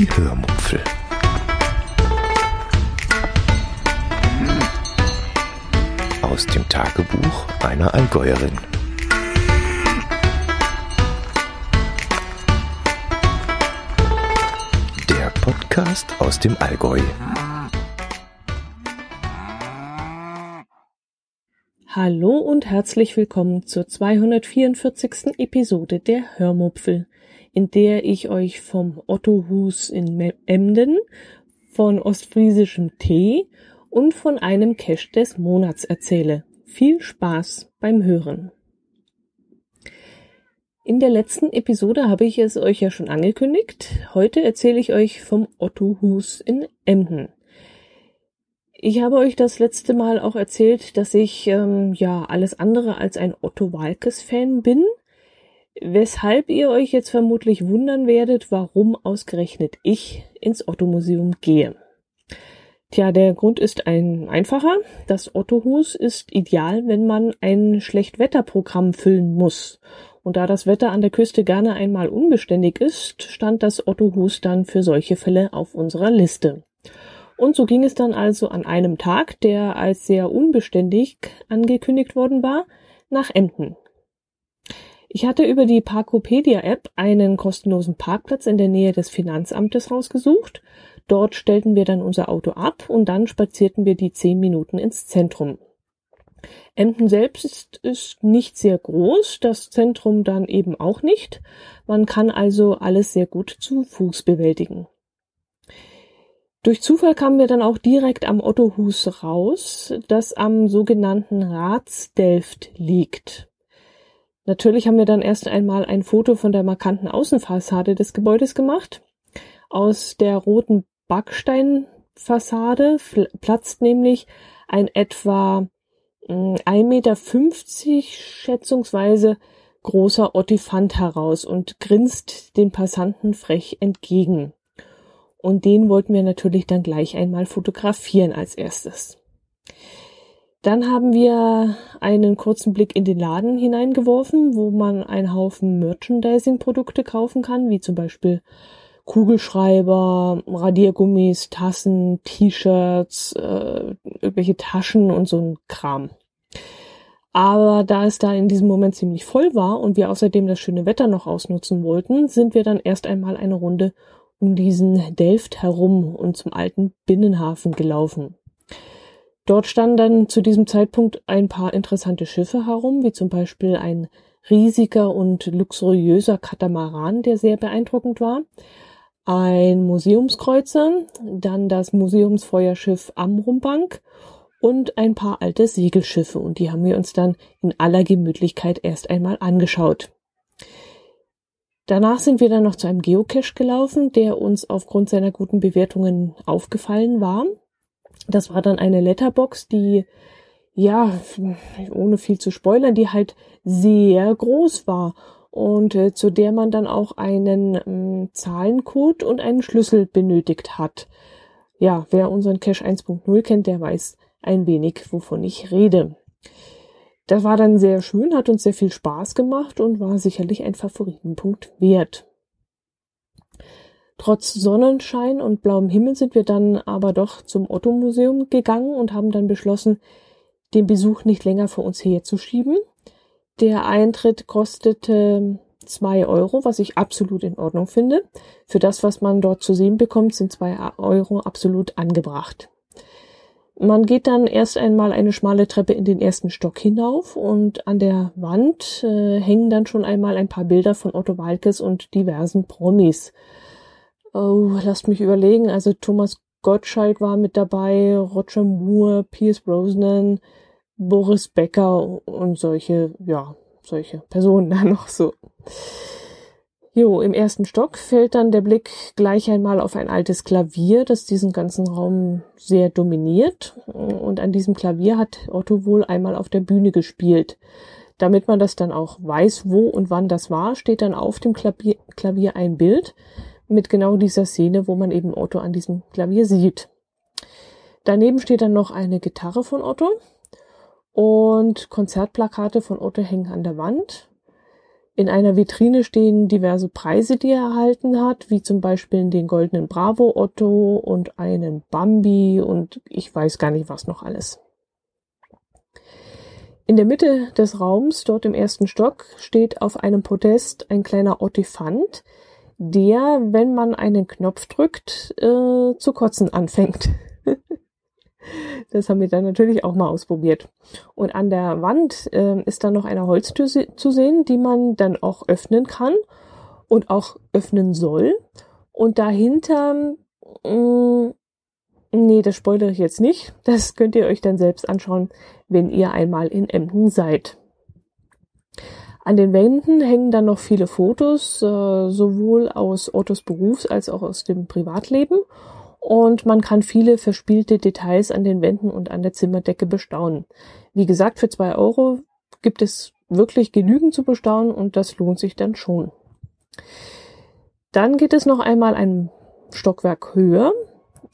Die Hörmupfel. Aus dem Tagebuch einer Allgäuerin. Der Podcast aus dem Allgäu. Hallo und herzlich willkommen zur 244. Episode der Hörmupfel, in der ich euch vom Ottohus in Emden, von ostfriesischem Tee und von einem Cash des Monats erzähle. Viel Spaß beim Hören. In der letzten Episode habe ich es euch ja schon angekündigt. Heute erzähle ich euch vom Ottohus in Emden. Ich habe euch das letzte Mal auch erzählt, dass ich ähm, ja alles andere als ein Otto Walkes Fan bin, weshalb ihr euch jetzt vermutlich wundern werdet, warum ausgerechnet ich ins Otto Museum gehe. Tja, der Grund ist ein einfacher. Das Ottohus ist ideal, wenn man ein Schlechtwetterprogramm füllen muss. Und da das Wetter an der Küste gerne einmal unbeständig ist, stand das Ottohus dann für solche Fälle auf unserer Liste. Und so ging es dann also an einem Tag, der als sehr unbeständig angekündigt worden war, nach Emden. Ich hatte über die Parkopedia-App einen kostenlosen Parkplatz in der Nähe des Finanzamtes rausgesucht. Dort stellten wir dann unser Auto ab und dann spazierten wir die zehn Minuten ins Zentrum. Emden selbst ist nicht sehr groß, das Zentrum dann eben auch nicht. Man kann also alles sehr gut zu Fuß bewältigen. Durch Zufall kamen wir dann auch direkt am Ottohus raus, das am sogenannten Ratsdelft liegt. Natürlich haben wir dann erst einmal ein Foto von der markanten Außenfassade des Gebäudes gemacht. Aus der roten Backsteinfassade platzt nämlich ein etwa 1,50 hm, Meter schätzungsweise großer Ottifant heraus und grinst den Passanten frech entgegen. Und den wollten wir natürlich dann gleich einmal fotografieren als erstes. Dann haben wir einen kurzen Blick in den Laden hineingeworfen, wo man einen Haufen Merchandising-Produkte kaufen kann, wie zum Beispiel Kugelschreiber, Radiergummis, Tassen, T-Shirts, äh, irgendwelche Taschen und so ein Kram. Aber da es da in diesem Moment ziemlich voll war und wir außerdem das schöne Wetter noch ausnutzen wollten, sind wir dann erst einmal eine Runde um diesen Delft herum und zum alten Binnenhafen gelaufen. Dort standen dann zu diesem Zeitpunkt ein paar interessante Schiffe herum, wie zum Beispiel ein riesiger und luxuriöser Katamaran, der sehr beeindruckend war, ein Museumskreuzer, dann das Museumsfeuerschiff Amrumbank und ein paar alte Segelschiffe und die haben wir uns dann in aller Gemütlichkeit erst einmal angeschaut. Danach sind wir dann noch zu einem Geocache gelaufen, der uns aufgrund seiner guten Bewertungen aufgefallen war. Das war dann eine Letterbox, die, ja, ohne viel zu spoilern, die halt sehr groß war und äh, zu der man dann auch einen äh, Zahlencode und einen Schlüssel benötigt hat. Ja, wer unseren Cache 1.0 kennt, der weiß ein wenig, wovon ich rede. Das war dann sehr schön, hat uns sehr viel Spaß gemacht und war sicherlich ein Favoritenpunkt wert. Trotz Sonnenschein und blauem Himmel sind wir dann aber doch zum Otto Museum gegangen und haben dann beschlossen, den Besuch nicht länger vor uns herzuschieben. Der Eintritt kostete zwei Euro, was ich absolut in Ordnung finde. Für das, was man dort zu sehen bekommt, sind zwei Euro absolut angebracht. Man geht dann erst einmal eine schmale Treppe in den ersten Stock hinauf und an der Wand äh, hängen dann schon einmal ein paar Bilder von Otto Walkes und diversen Promis. Oh, lasst mich überlegen. Also Thomas Gottschalk war mit dabei, Roger Moore, Pierce Brosnan, Boris Becker und solche, ja, solche Personen da noch so. Jo, im ersten Stock fällt dann der Blick gleich einmal auf ein altes Klavier, das diesen ganzen Raum sehr dominiert. Und an diesem Klavier hat Otto wohl einmal auf der Bühne gespielt. Damit man das dann auch weiß, wo und wann das war, steht dann auf dem Klavier, Klavier ein Bild mit genau dieser Szene, wo man eben Otto an diesem Klavier sieht. Daneben steht dann noch eine Gitarre von Otto und Konzertplakate von Otto hängen an der Wand In einer Vitrine stehen diverse Preise, die er erhalten hat, wie zum Beispiel den goldenen Bravo Otto und einen Bambi und ich weiß gar nicht was noch alles. In der Mitte des Raums, dort im ersten Stock, steht auf einem Podest ein kleiner Ottifant, der, wenn man einen Knopf drückt, äh, zu kotzen anfängt. das haben wir dann natürlich auch mal ausprobiert. Und an der Wand äh, ist dann noch eine Holztür zu sehen, die man dann auch öffnen kann und auch öffnen soll. Und dahinter mh, mm, Nee, das spoilere ich jetzt nicht. Das könnt ihr euch dann selbst anschauen, wenn ihr einmal in Emden seid. An den Wänden hängen dann noch viele Fotos, äh, sowohl aus Ottos Berufs- als auch aus dem Privatleben. Und man kann viele verspielte Details an den Wänden und an der Zimmerdecke bestaunen. Wie gesagt, für zwei Euro gibt es wirklich genügend zu bestaunen und das lohnt sich dann schon. Dann geht es noch einmal ein Stockwerk höher.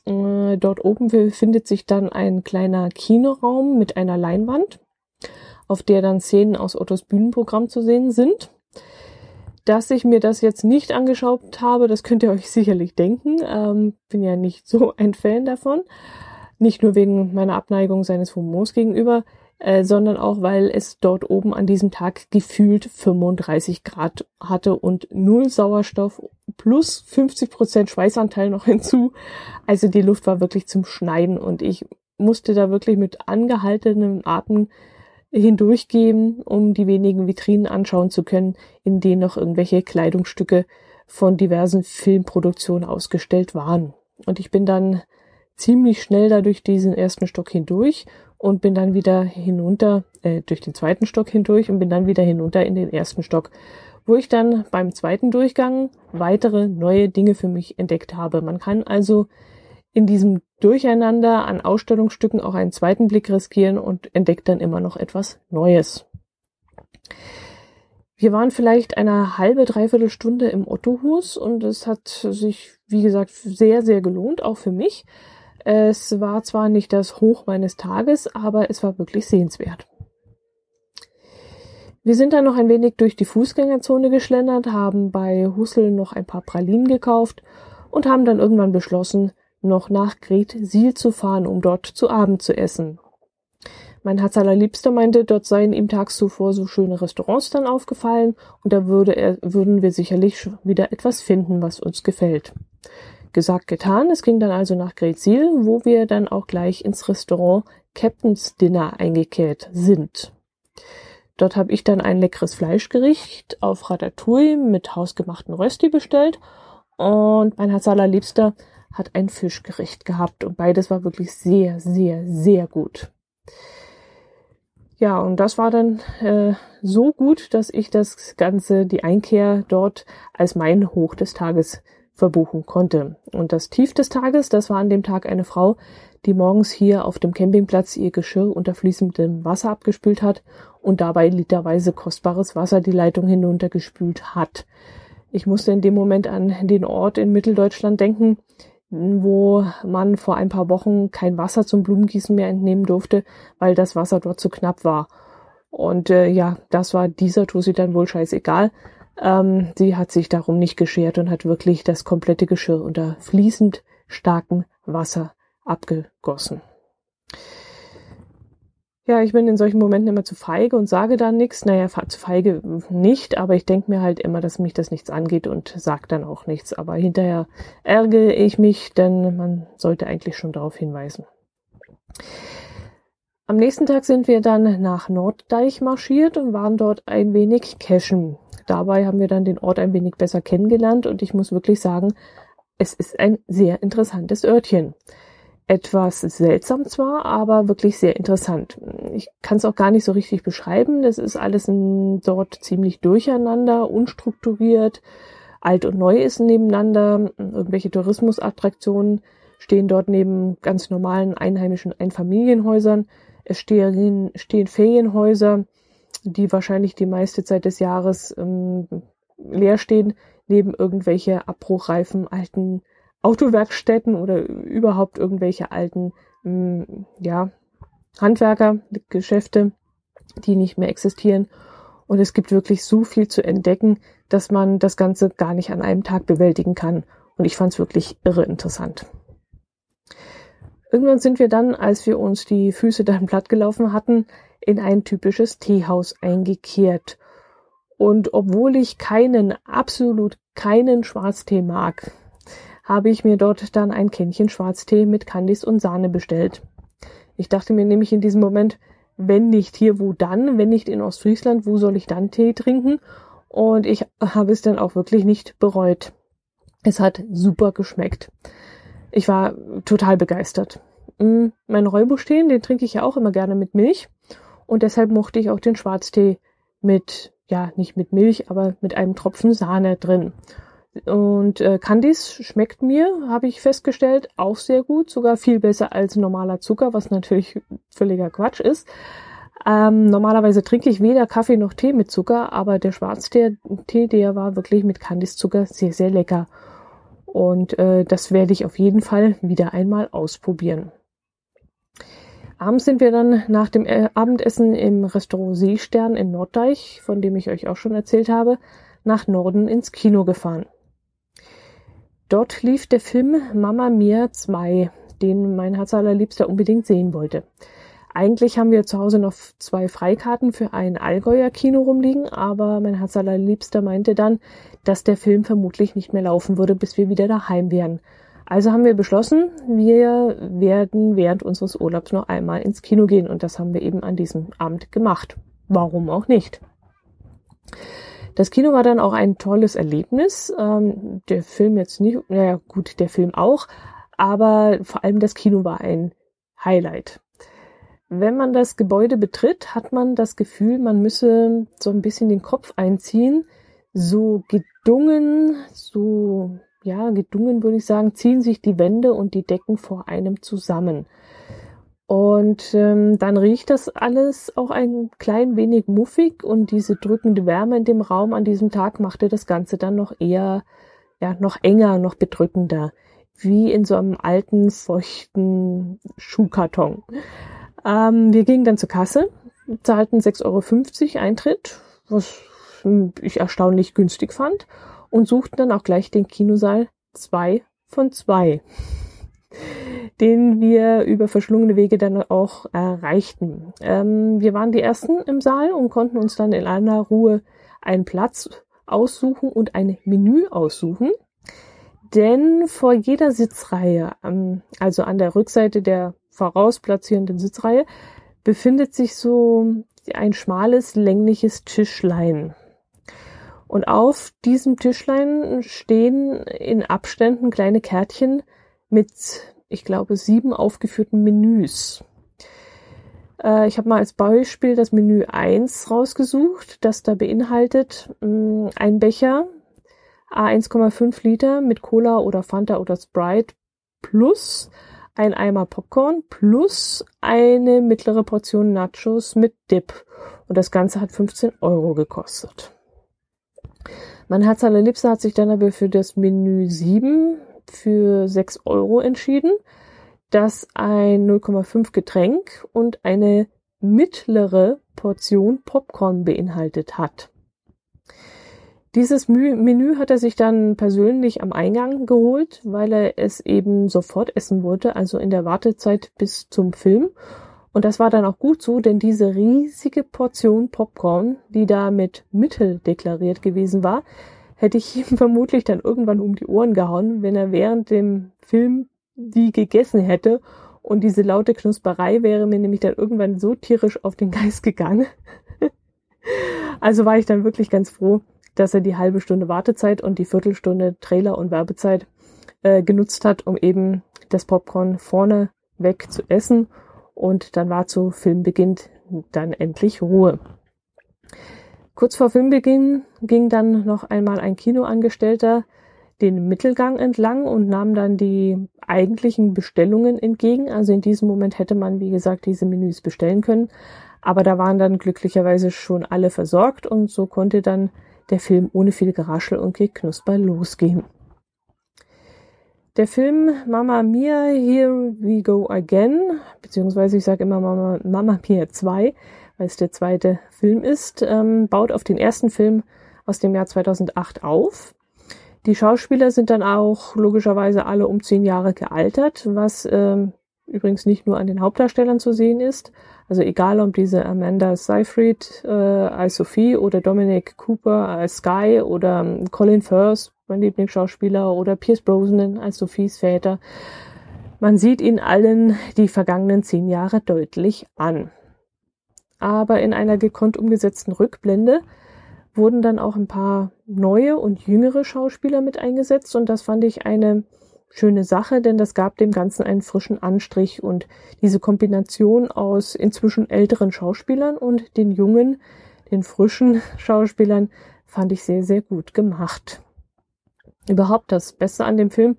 Äh, dort oben befindet sich dann ein kleiner Kinoraum mit einer Leinwand, auf der dann Szenen aus Ottos Bühnenprogramm zu sehen sind. Dass ich mir das jetzt nicht angeschaut habe, das könnt ihr euch sicherlich denken. Ähm, bin ja nicht so ein Fan davon. Nicht nur wegen meiner Abneigung seines Humors gegenüber, äh, sondern auch, weil es dort oben an diesem Tag gefühlt 35 Grad hatte und null Sauerstoff plus 50 Prozent Schweißanteil noch hinzu. Also die Luft war wirklich zum Schneiden und ich musste da wirklich mit angehaltenem Atem hindurchgehen, um die wenigen Vitrinen anschauen zu können, in denen noch irgendwelche Kleidungsstücke von diversen Filmproduktionen ausgestellt waren. Und ich bin dann ziemlich schnell da durch diesen ersten Stock hindurch und bin dann wieder hinunter, äh, durch den zweiten Stock hindurch und bin dann wieder hinunter in den ersten Stock, wo ich dann beim zweiten Durchgang weitere neue Dinge für mich entdeckt habe. Man kann also in diesem Durcheinander an Ausstellungsstücken auch einen zweiten Blick riskieren und entdeckt dann immer noch etwas Neues. Wir waren vielleicht eine halbe, dreiviertel Stunde im Ottohus und es hat sich, wie gesagt, sehr, sehr gelohnt, auch für mich. Es war zwar nicht das Hoch meines Tages, aber es war wirklich sehenswert. Wir sind dann noch ein wenig durch die Fußgängerzone geschlendert, haben bei Hussel noch ein paar Pralinen gekauft und haben dann irgendwann beschlossen, noch nach Gretsiel zu fahren, um dort zu Abend zu essen. Mein Herz allerliebster meinte, dort seien ihm tags zuvor so schöne Restaurants dann aufgefallen und da würde er, würden wir sicherlich wieder etwas finden, was uns gefällt. Gesagt, getan. Es ging dann also nach Gretzil, wo wir dann auch gleich ins Restaurant Captain's Dinner eingekehrt sind. Dort habe ich dann ein leckeres Fleischgericht auf Ratatouille mit hausgemachten Rösti bestellt und mein Herz allerliebster hat ein Fischgericht gehabt und beides war wirklich sehr, sehr, sehr gut. Ja, und das war dann äh, so gut, dass ich das Ganze, die Einkehr dort als mein Hoch des Tages verbuchen konnte. Und das Tief des Tages, das war an dem Tag eine Frau, die morgens hier auf dem Campingplatz ihr Geschirr unter fließendem Wasser abgespült hat und dabei literweise kostbares Wasser die Leitung hinuntergespült hat. Ich musste in dem Moment an den Ort in Mitteldeutschland denken, wo man vor ein paar Wochen kein Wasser zum Blumengießen mehr entnehmen durfte, weil das Wasser dort zu knapp war. Und äh, ja, das war dieser Tussi dann wohl scheißegal. Ähm, sie hat sich darum nicht geschert und hat wirklich das komplette Geschirr unter fließend starkem Wasser abgegossen. Ja, ich bin in solchen Momenten immer zu feige und sage dann nichts. Naja, zu feige nicht, aber ich denke mir halt immer, dass mich das nichts angeht und sage dann auch nichts. Aber hinterher ärgere ich mich, denn man sollte eigentlich schon darauf hinweisen. Am nächsten Tag sind wir dann nach Norddeich marschiert und waren dort ein wenig cashen. Dabei haben wir dann den Ort ein wenig besser kennengelernt und ich muss wirklich sagen, es ist ein sehr interessantes Örtchen. Etwas seltsam zwar, aber wirklich sehr interessant. Ich kann es auch gar nicht so richtig beschreiben. Das ist alles dort ziemlich durcheinander, unstrukturiert. Alt und neu ist nebeneinander. Irgendwelche Tourismusattraktionen stehen dort neben ganz normalen einheimischen Einfamilienhäusern. Es stehen, stehen Ferienhäuser die wahrscheinlich die meiste Zeit des Jahres ähm, leer stehen, neben irgendwelche abbruchreifen alten Autowerkstätten oder überhaupt irgendwelche alten, ähm, ja, Handwerkergeschäfte, die nicht mehr existieren. Und es gibt wirklich so viel zu entdecken, dass man das Ganze gar nicht an einem Tag bewältigen kann. Und ich fand es wirklich irre interessant. Irgendwann sind wir dann, als wir uns die Füße dann platt gelaufen hatten, in ein typisches Teehaus eingekehrt. Und obwohl ich keinen, absolut keinen Schwarztee mag, habe ich mir dort dann ein Kännchen Schwarztee mit Candice und Sahne bestellt. Ich dachte mir nämlich in diesem Moment, wenn nicht hier, wo dann? Wenn nicht in Ostfriesland, wo soll ich dann Tee trinken? Und ich habe es dann auch wirklich nicht bereut. Es hat super geschmeckt. Ich war total begeistert. Mm, mein Räubusteen, den trinke ich ja auch immer gerne mit Milch. Und deshalb mochte ich auch den Schwarztee mit, ja, nicht mit Milch, aber mit einem Tropfen Sahne drin. Und äh, Candice schmeckt mir, habe ich festgestellt, auch sehr gut, sogar viel besser als normaler Zucker, was natürlich völliger Quatsch ist. Ähm, normalerweise trinke ich weder Kaffee noch Tee mit Zucker, aber der Schwarztee, Tee, der war wirklich mit Candice Zucker sehr, sehr lecker. Und äh, das werde ich auf jeden Fall wieder einmal ausprobieren. Abends sind wir dann nach dem äh, Abendessen im Restaurant Seestern in Norddeich, von dem ich euch auch schon erzählt habe, nach Norden ins Kino gefahren. Dort lief der Film Mama Mia 2, den mein Herz allerliebster unbedingt sehen wollte. Eigentlich haben wir zu Hause noch zwei Freikarten für ein Allgäuer Kino rumliegen, aber mein Herz allerliebster meinte dann, dass der Film vermutlich nicht mehr laufen würde, bis wir wieder daheim wären. Also haben wir beschlossen, wir werden während unseres Urlaubs noch einmal ins Kino gehen und das haben wir eben an diesem Abend gemacht. Warum auch nicht? Das Kino war dann auch ein tolles Erlebnis. Ähm, der Film jetzt nicht, naja gut, der Film auch, aber vor allem das Kino war ein Highlight. Wenn man das Gebäude betritt, hat man das Gefühl, man müsse so ein bisschen den Kopf einziehen. So gedungen, so ja, gedungen würde ich sagen, ziehen sich die Wände und die Decken vor einem zusammen. Und ähm, dann riecht das alles auch ein klein wenig muffig und diese drückende Wärme in dem Raum an diesem Tag machte das Ganze dann noch eher, ja, noch enger, noch bedrückender. Wie in so einem alten, feuchten Schuhkarton. Ähm, wir gingen dann zur Kasse, zahlten 6,50 Euro Eintritt, was ich erstaunlich günstig fand und suchten dann auch gleich den Kinosaal 2 von 2, den wir über verschlungene Wege dann auch erreichten. Ähm, wir waren die Ersten im Saal und konnten uns dann in aller Ruhe einen Platz aussuchen und ein Menü aussuchen. Denn vor jeder Sitzreihe, ähm, also an der Rückseite der vorausplatzierenden Sitzreihe, befindet sich so ein schmales, längliches Tischlein. Und auf diesem Tischlein stehen in Abständen kleine Kärtchen mit, ich glaube, sieben aufgeführten Menüs. Äh, ich habe mal als Beispiel das Menü 1 rausgesucht, das da beinhaltet mm, ein Becher A1,5 Liter mit Cola oder Fanta oder Sprite plus ein Eimer Popcorn plus eine mittlere Portion Nachos mit Dip. Und das Ganze hat 15 Euro gekostet. Mein Herz allerliebster hat sich dann aber für das Menü 7 für 6 Euro entschieden, das ein 0,5 Getränk und eine mittlere Portion Popcorn beinhaltet hat. Dieses Menü hat er sich dann persönlich am Eingang geholt, weil er es eben sofort essen wollte, also in der Wartezeit bis zum Film. Und das war dann auch gut so, denn diese riesige Portion Popcorn, die da mit Mittel deklariert gewesen war, hätte ich ihm vermutlich dann irgendwann um die Ohren gehauen, wenn er während dem Film die gegessen hätte. Und diese laute Knusperei wäre mir nämlich dann irgendwann so tierisch auf den Geist gegangen. also war ich dann wirklich ganz froh, dass er die halbe Stunde Wartezeit und die Viertelstunde Trailer und Werbezeit äh, genutzt hat, um eben das Popcorn vorne weg zu essen und dann war zu Filmbeginn dann endlich Ruhe. Kurz vor Filmbeginn ging dann noch einmal ein Kinoangestellter den Mittelgang entlang und nahm dann die eigentlichen Bestellungen entgegen. Also in diesem Moment hätte man, wie gesagt, diese Menüs bestellen können. Aber da waren dann glücklicherweise schon alle versorgt und so konnte dann der Film ohne viel Geraschel und Geknusper losgehen. Der Film Mama Mia, Here We Go Again, beziehungsweise ich sage immer Mama, Mama Mia 2, weil es der zweite Film ist, ähm, baut auf den ersten Film aus dem Jahr 2008 auf. Die Schauspieler sind dann auch logischerweise alle um zehn Jahre gealtert, was ähm, übrigens nicht nur an den Hauptdarstellern zu sehen ist. Also egal, ob diese Amanda Seyfried äh, als Sophie oder Dominic Cooper als Sky oder ähm, Colin Firth, mein Lieblingsschauspieler, oder Pierce Brosnan als Sophies Väter. Man sieht ihnen allen die vergangenen zehn Jahre deutlich an. Aber in einer gekonnt umgesetzten Rückblende wurden dann auch ein paar neue und jüngere Schauspieler mit eingesetzt. Und das fand ich eine schöne Sache, denn das gab dem Ganzen einen frischen Anstrich. Und diese Kombination aus inzwischen älteren Schauspielern und den jungen, den frischen Schauspielern fand ich sehr, sehr gut gemacht. Überhaupt das Beste an dem Film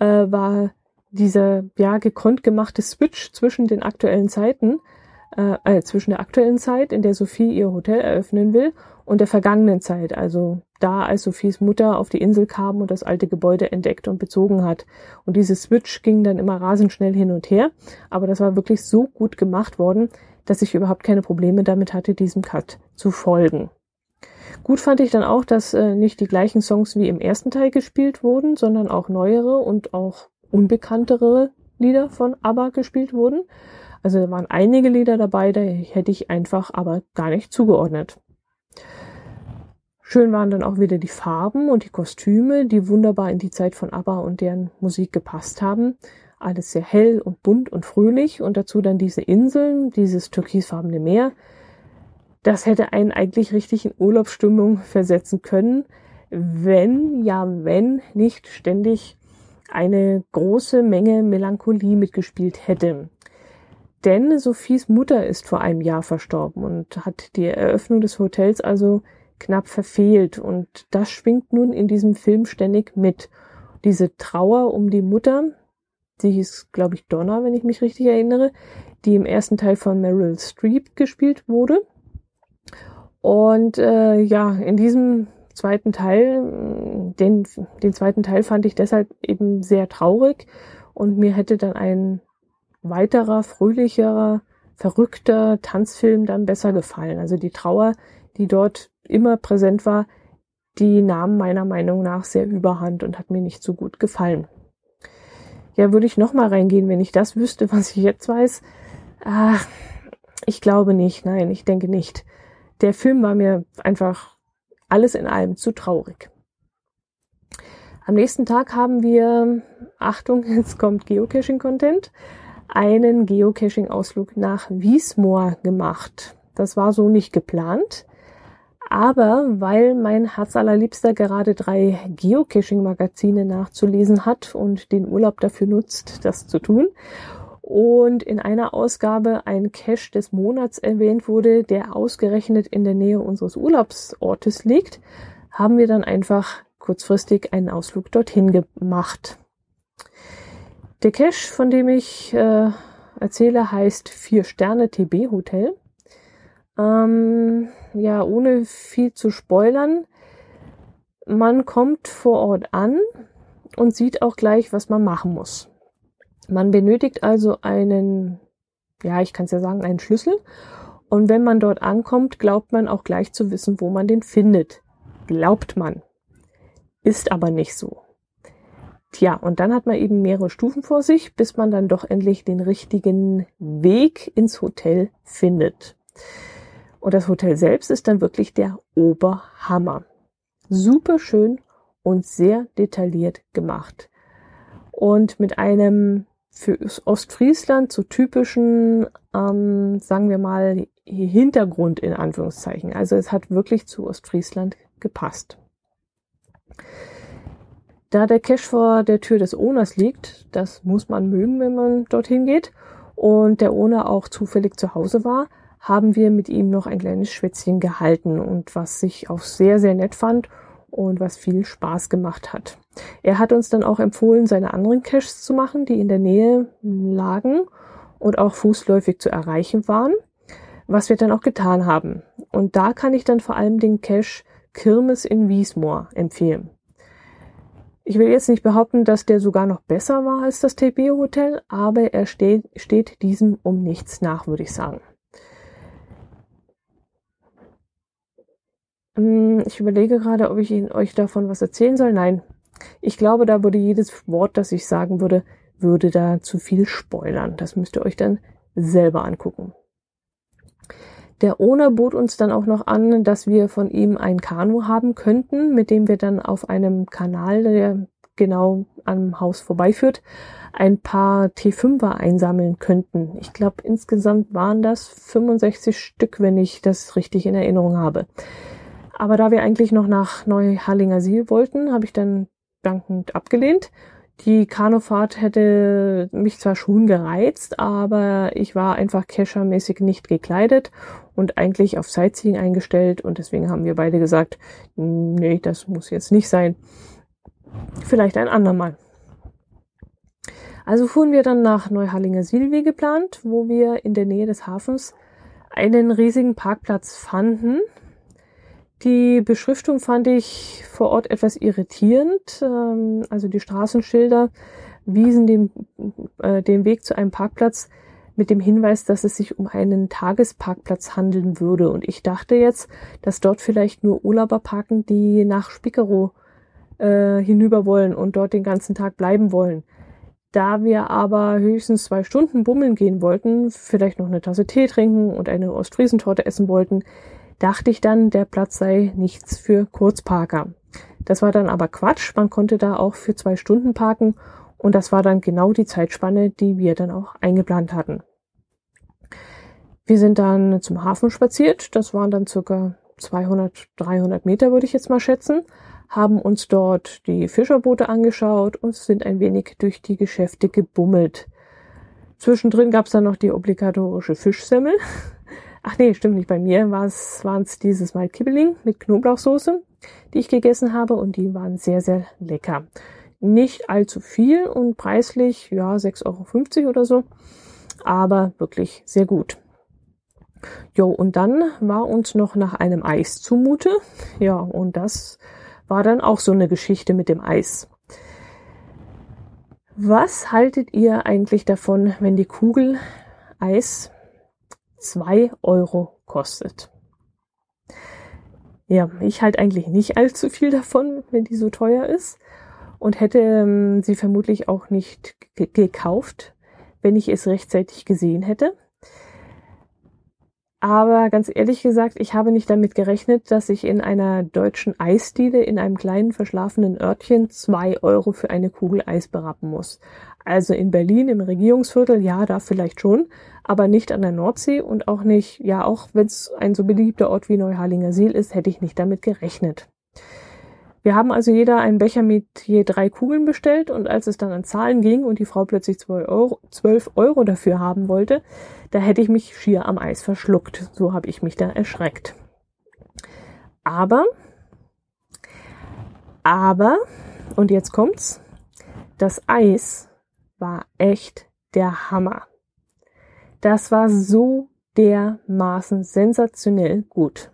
äh, war dieser ja gekonnt gemachte Switch zwischen den aktuellen Zeiten, äh, äh, zwischen der aktuellen Zeit, in der Sophie ihr Hotel eröffnen will, und der vergangenen Zeit, also da, als Sophies Mutter auf die Insel kam und das alte Gebäude entdeckt und bezogen hat. Und diese Switch ging dann immer rasend schnell hin und her, aber das war wirklich so gut gemacht worden, dass ich überhaupt keine Probleme damit hatte, diesem Cut zu folgen. Gut fand ich dann auch, dass äh, nicht die gleichen Songs wie im ersten Teil gespielt wurden, sondern auch neuere und auch unbekanntere Lieder von ABBA gespielt wurden. Also da waren einige Lieder dabei, da hätte ich einfach aber gar nicht zugeordnet. Schön waren dann auch wieder die Farben und die Kostüme, die wunderbar in die Zeit von ABBA und deren Musik gepasst haben. Alles sehr hell und bunt und fröhlich und dazu dann diese Inseln, dieses türkisfarbene Meer. Das hätte einen eigentlich richtig in Urlaubsstimmung versetzen können, wenn, ja, wenn nicht ständig eine große Menge Melancholie mitgespielt hätte. Denn Sophies Mutter ist vor einem Jahr verstorben und hat die Eröffnung des Hotels also knapp verfehlt. Und das schwingt nun in diesem Film ständig mit. Diese Trauer um die Mutter, die hieß, glaube ich, Donna, wenn ich mich richtig erinnere, die im ersten Teil von Meryl Streep gespielt wurde. Und äh, ja, in diesem zweiten Teil, den, den zweiten Teil fand ich deshalb eben sehr traurig und mir hätte dann ein weiterer, fröhlicherer, verrückter Tanzfilm dann besser gefallen. Also die Trauer, die dort immer präsent war, die nahm meiner Meinung nach sehr überhand und hat mir nicht so gut gefallen. Ja, würde ich nochmal reingehen, wenn ich das wüsste, was ich jetzt weiß? Ach, ich glaube nicht. Nein, ich denke nicht. Der Film war mir einfach alles in allem zu traurig. Am nächsten Tag haben wir, Achtung, jetzt kommt Geocaching-Content, einen Geocaching-Ausflug nach Wiesmoor gemacht. Das war so nicht geplant. Aber weil mein Herz allerliebster gerade drei Geocaching-Magazine nachzulesen hat und den Urlaub dafür nutzt, das zu tun, und in einer Ausgabe ein Cache des Monats erwähnt wurde, der ausgerechnet in der Nähe unseres Urlaubsortes liegt, haben wir dann einfach kurzfristig einen Ausflug dorthin gemacht. Der Cache, von dem ich äh, erzähle, heißt Vier Sterne TB Hotel. Ähm, ja, ohne viel zu spoilern. Man kommt vor Ort an und sieht auch gleich, was man machen muss. Man benötigt also einen, ja, ich kann es ja sagen, einen Schlüssel. Und wenn man dort ankommt, glaubt man auch gleich zu wissen, wo man den findet. Glaubt man. Ist aber nicht so. Tja, und dann hat man eben mehrere Stufen vor sich, bis man dann doch endlich den richtigen Weg ins Hotel findet. Und das Hotel selbst ist dann wirklich der Oberhammer. Super schön und sehr detailliert gemacht. Und mit einem für Ostfriesland so typischen, ähm, sagen wir mal, Hintergrund in Anführungszeichen. Also es hat wirklich zu Ostfriesland gepasst. Da der Cache vor der Tür des Owners liegt, das muss man mögen, wenn man dorthin geht, und der Owner auch zufällig zu Hause war, haben wir mit ihm noch ein kleines Schwätzchen gehalten und was ich auch sehr, sehr nett fand und was viel Spaß gemacht hat. Er hat uns dann auch empfohlen, seine anderen Caches zu machen, die in der Nähe lagen und auch fußläufig zu erreichen waren, was wir dann auch getan haben. Und da kann ich dann vor allem den Cache Kirmes in Wiesmoor empfehlen. Ich will jetzt nicht behaupten, dass der sogar noch besser war als das Tebeo Hotel, aber er steht, steht diesem um nichts nach, würde ich sagen. Hm, ich überlege gerade, ob ich Ihnen euch davon was erzählen soll. Nein, ich glaube, da würde jedes Wort, das ich sagen würde, würde da zu viel spoilern. Das müsst ihr euch dann selber angucken. Der Owner bot uns dann auch noch an, dass wir von ihm ein Kanu haben könnten, mit dem wir dann auf einem Kanal, der genau am Haus vorbeiführt, ein paar T5er einsammeln könnten. Ich glaube, insgesamt waren das 65 Stück, wenn ich das richtig in Erinnerung habe. Aber da wir eigentlich noch nach Neuhallinger Siel wollten, habe ich dann dankend abgelehnt die Kanufahrt hätte mich zwar schon gereizt, aber ich war einfach Kescher-mäßig nicht gekleidet und eigentlich auf Sightseeing eingestellt und deswegen haben wir beide gesagt, nee, das muss jetzt nicht sein. Vielleicht ein andermal. Also fuhren wir dann nach Neuhallinger Siel wie geplant, wo wir in der Nähe des Hafens einen riesigen Parkplatz fanden, die Beschriftung fand ich vor Ort etwas irritierend. Ähm, also die Straßenschilder wiesen den, äh, den Weg zu einem Parkplatz mit dem Hinweis, dass es sich um einen Tagesparkplatz handeln würde. Und ich dachte jetzt, dass dort vielleicht nur Urlauber parken, die nach Spiekerow äh, hinüber wollen und dort den ganzen Tag bleiben wollen. Da wir aber höchstens zwei Stunden bummeln gehen wollten, vielleicht noch eine Tasse Tee trinken und eine Ostfriesentorte essen wollten, dachte ich dann, der Platz sei nichts für Kurzparker. Das war dann aber Quatsch. Man konnte da auch für zwei Stunden parken und das war dann genau die Zeitspanne, die wir dann auch eingeplant hatten. Wir sind dann zum Hafen spaziert. Das waren dann circa 200, 300 Meter, würde ich jetzt mal schätzen. Haben uns dort die Fischerboote angeschaut und sind ein wenig durch die Geschäfte gebummelt. Zwischendrin gab es dann noch die obligatorische Fischsemmel. Ach nee, stimmt nicht. Bei mir waren es dieses Mal Kibbeling mit Knoblauchsoße, die ich gegessen habe und die waren sehr, sehr lecker. Nicht allzu viel und preislich, ja, 6,50 Euro oder so, aber wirklich sehr gut. Jo, und dann war uns noch nach einem Eis zumute. Ja, und das war dann auch so eine Geschichte mit dem Eis. Was haltet ihr eigentlich davon, wenn die Kugel Eis zwei Euro kostet. Ja, ich halte eigentlich nicht allzu viel davon, wenn die so teuer ist und hätte ähm, sie vermutlich auch nicht gekauft, wenn ich es rechtzeitig gesehen hätte. Aber ganz ehrlich gesagt, ich habe nicht damit gerechnet, dass ich in einer deutschen Eisdiele in einem kleinen verschlafenen Örtchen zwei Euro für eine Kugel Eis berappen muss. Also in Berlin im Regierungsviertel, ja, da vielleicht schon, aber nicht an der Nordsee und auch nicht, ja, auch wenn es ein so beliebter Ort wie Neuharlinger Seel ist, hätte ich nicht damit gerechnet. Wir haben also jeder einen Becher mit je drei Kugeln bestellt und als es dann an Zahlen ging und die Frau plötzlich 12 Euro, 12 Euro dafür haben wollte, da hätte ich mich schier am Eis verschluckt. So habe ich mich da erschreckt. Aber, aber, und jetzt kommt's, das Eis war echt der Hammer. Das war so dermaßen sensationell gut.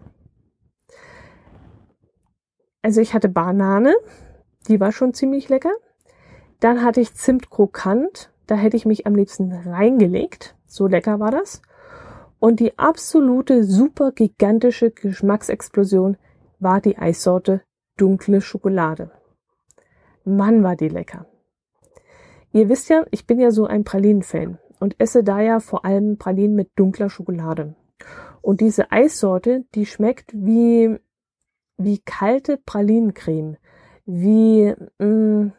Also ich hatte Banane, die war schon ziemlich lecker. Dann hatte ich Zimt krokant, da hätte ich mich am liebsten reingelegt. So lecker war das. Und die absolute super gigantische Geschmacksexplosion war die Eissorte dunkle Schokolade. Mann, war die lecker. Ihr wisst ja, ich bin ja so ein Pralinen-Fan und esse daher vor allem Pralinen mit dunkler Schokolade. Und diese Eissorte, die schmeckt wie, wie kalte Pralinencreme, wie mh, mm,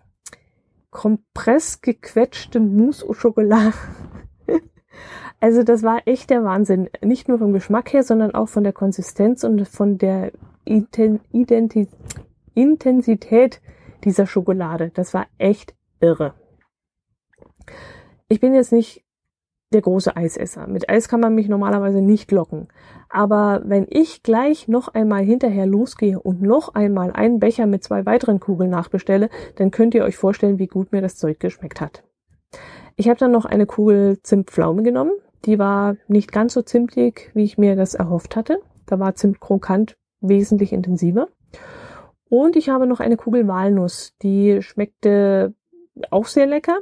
kompress Mousse au Chocolat. also das war echt der Wahnsinn. Nicht nur vom Geschmack her, sondern auch von der Konsistenz und von der Identi Intensität dieser Schokolade. Das war echt irre. Ich bin jetzt nicht der große Eisesser. Mit Eis kann man mich normalerweise nicht locken. Aber wenn ich gleich noch einmal hinterher losgehe und noch einmal einen Becher mit zwei weiteren Kugeln nachbestelle, dann könnt ihr euch vorstellen, wie gut mir das Zeug geschmeckt hat. Ich habe dann noch eine Kugel Zimtpflaume genommen. Die war nicht ganz so zimtig, wie ich mir das erhofft hatte. Da war Zimt krokant wesentlich intensiver. Und ich habe noch eine Kugel Walnuss. Die schmeckte auch sehr lecker,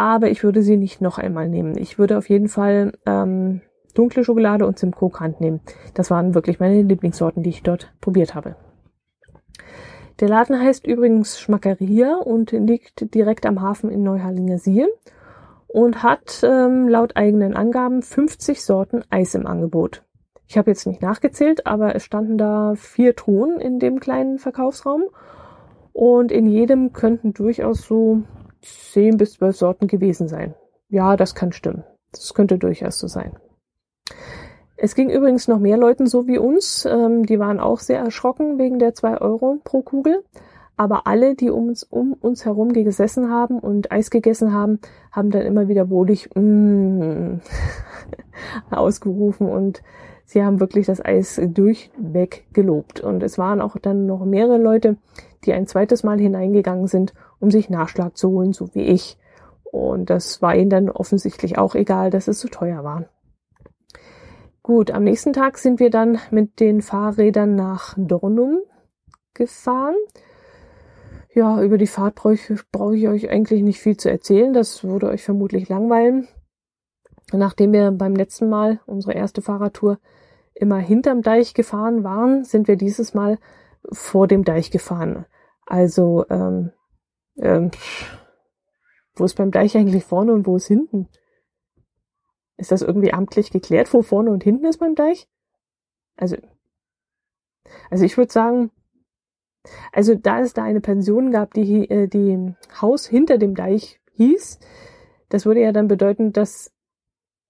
aber ich würde sie nicht noch einmal nehmen. Ich würde auf jeden Fall ähm, dunkle Schokolade und Simcoe Krokant nehmen. Das waren wirklich meine Lieblingssorten, die ich dort probiert habe. Der Laden heißt übrigens Schmackeria und liegt direkt am Hafen in Neuharlingersiel und hat ähm, laut eigenen Angaben 50 Sorten Eis im Angebot. Ich habe jetzt nicht nachgezählt, aber es standen da vier Truhen in dem kleinen Verkaufsraum und in jedem könnten durchaus so 10 bis 12 Sorten gewesen sein. Ja, das kann stimmen. Das könnte durchaus so sein. Es ging übrigens noch mehr Leuten so wie uns. Ähm, die waren auch sehr erschrocken wegen der zwei Euro pro Kugel. Aber alle, die um uns, um uns herum gesessen haben und Eis gegessen haben, haben dann immer wieder wohlig mm, ausgerufen und sie haben wirklich das Eis durchweg gelobt. Und es waren auch dann noch mehrere Leute, die ein zweites Mal hineingegangen sind, um sich Nachschlag zu holen, so wie ich. Und das war ihnen dann offensichtlich auch egal, dass es so teuer war. Gut, am nächsten Tag sind wir dann mit den Fahrrädern nach Dornum gefahren. Ja, über die Fahrt brauche ich, brauche ich euch eigentlich nicht viel zu erzählen. Das würde euch vermutlich langweilen. Nachdem wir beim letzten Mal unsere erste Fahrradtour immer hinterm Deich gefahren waren, sind wir dieses Mal vor dem Deich gefahren. Also, ähm, ähm, wo ist beim Deich eigentlich vorne und wo ist hinten? Ist das irgendwie amtlich geklärt, wo vorne und hinten ist beim Deich? Also, also ich würde sagen, also da es da eine Pension gab, die, äh, die Haus hinter dem Deich hieß, das würde ja dann bedeuten, dass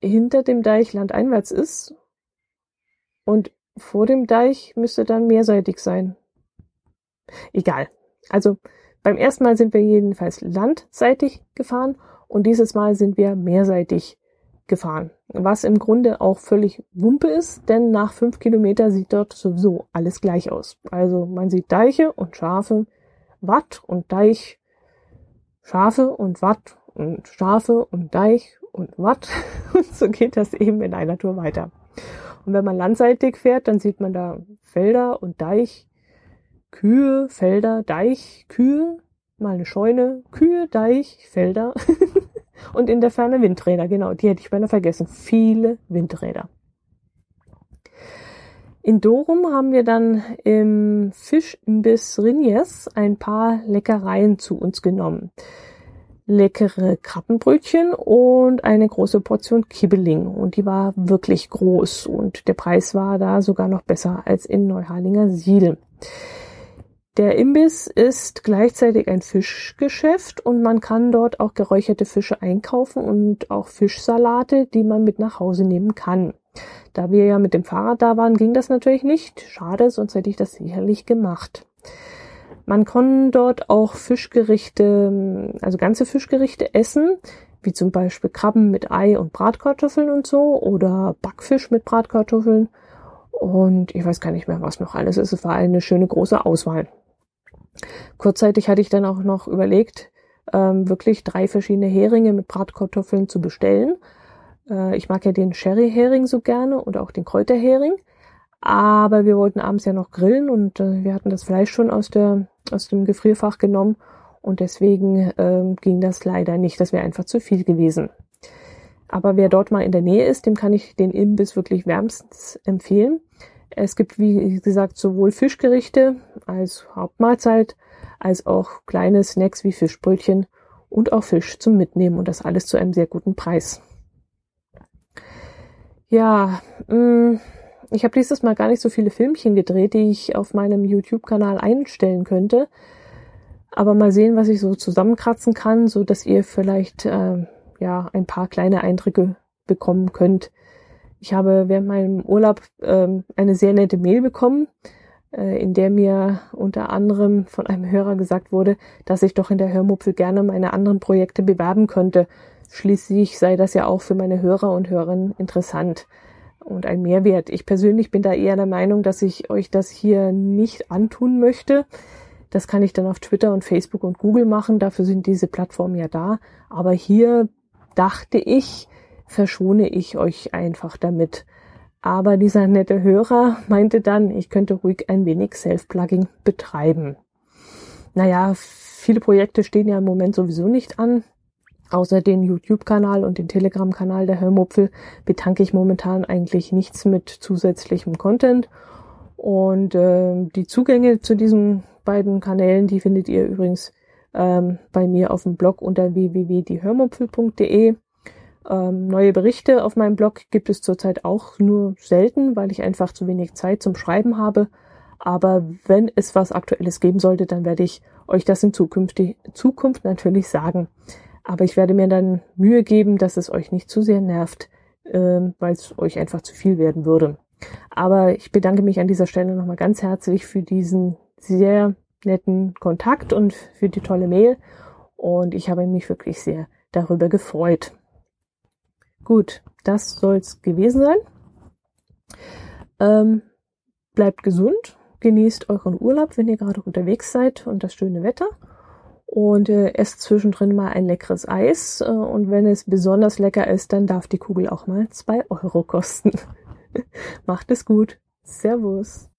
hinter dem Deich landeinwärts ist und vor dem Deich müsste dann mehrseitig sein. Egal. Also beim ersten Mal sind wir jedenfalls landseitig gefahren und dieses Mal sind wir mehrseitig gefahren. Was im Grunde auch völlig Wumpe ist, denn nach fünf Kilometer sieht dort sowieso alles gleich aus. Also man sieht Deiche und Schafe, Watt und Deich, Schafe und Watt und Schafe und Deich und Watt. Und so geht das eben in einer Tour weiter. Und wenn man landseitig fährt, dann sieht man da Felder und Deich, Kühe, Felder, Deich, Kühe, mal eine Scheune, Kühe, Deich, Felder. Und in der Ferne Windräder, genau, die hätte ich beinahe vergessen. Viele Windräder. In Dorum haben wir dann im Fischimbiss Rinjes ein paar Leckereien zu uns genommen. Leckere Krabbenbrötchen und eine große Portion Kibbeling. Und die war wirklich groß und der Preis war da sogar noch besser als in Neuharlinger Siedel. Der Imbiss ist gleichzeitig ein Fischgeschäft und man kann dort auch geräucherte Fische einkaufen und auch Fischsalate, die man mit nach Hause nehmen kann. Da wir ja mit dem Fahrrad da waren, ging das natürlich nicht. Schade, sonst hätte ich das sicherlich gemacht. Man kann dort auch Fischgerichte, also ganze Fischgerichte essen, wie zum Beispiel Krabben mit Ei und Bratkartoffeln und so oder Backfisch mit Bratkartoffeln und ich weiß gar nicht mehr, was noch alles ist. Es war eine schöne große Auswahl. Kurzzeitig hatte ich dann auch noch überlegt, ähm, wirklich drei verschiedene Heringe mit Bratkartoffeln zu bestellen. Äh, ich mag ja den Sherry-Hering so gerne und auch den Kräuterhering. Aber wir wollten abends ja noch grillen und äh, wir hatten das Fleisch schon aus, der, aus dem Gefrierfach genommen und deswegen ähm, ging das leider nicht. Das wäre einfach zu viel gewesen. Aber wer dort mal in der Nähe ist, dem kann ich den Imbiss wirklich wärmstens empfehlen. Es gibt, wie gesagt, sowohl Fischgerichte als Hauptmahlzeit, als auch kleine Snacks wie Fischbrötchen und auch Fisch zum Mitnehmen und das alles zu einem sehr guten Preis. Ja, mm, ich habe dieses Mal gar nicht so viele Filmchen gedreht, die ich auf meinem YouTube-Kanal einstellen könnte. Aber mal sehen, was ich so zusammenkratzen kann, so dass ihr vielleicht äh, ja ein paar kleine Eindrücke bekommen könnt, ich habe während meinem Urlaub ähm, eine sehr nette Mail bekommen, äh, in der mir unter anderem von einem Hörer gesagt wurde, dass ich doch in der Hörmupfel gerne meine anderen Projekte bewerben könnte. Schließlich sei das ja auch für meine Hörer und Hörerinnen interessant und ein Mehrwert. Ich persönlich bin da eher der Meinung, dass ich euch das hier nicht antun möchte. Das kann ich dann auf Twitter und Facebook und Google machen. Dafür sind diese Plattformen ja da. Aber hier dachte ich, verschone ich euch einfach damit. Aber dieser nette Hörer meinte dann, ich könnte ruhig ein wenig Self-Plugging betreiben. Naja, viele Projekte stehen ja im Moment sowieso nicht an. Außer den YouTube-Kanal und den Telegram-Kanal der Hörmupfel betanke ich momentan eigentlich nichts mit zusätzlichem Content. Und äh, die Zugänge zu diesen beiden Kanälen, die findet ihr übrigens ähm, bei mir auf dem Blog unter www.diehörmupfel.de. Ähm, neue Berichte auf meinem Blog gibt es zurzeit auch nur selten, weil ich einfach zu wenig Zeit zum Schreiben habe. Aber wenn es was Aktuelles geben sollte, dann werde ich euch das in Zukunft, Zukunft natürlich sagen. Aber ich werde mir dann Mühe geben, dass es euch nicht zu sehr nervt, äh, weil es euch einfach zu viel werden würde. Aber ich bedanke mich an dieser Stelle nochmal ganz herzlich für diesen sehr netten Kontakt und für die tolle Mail. Und ich habe mich wirklich sehr darüber gefreut. Gut, das soll's gewesen sein. Ähm, bleibt gesund, genießt euren Urlaub, wenn ihr gerade unterwegs seid und das schöne Wetter. Und äh, esst zwischendrin mal ein leckeres Eis. Äh, und wenn es besonders lecker ist, dann darf die Kugel auch mal zwei Euro kosten. Macht es gut. Servus.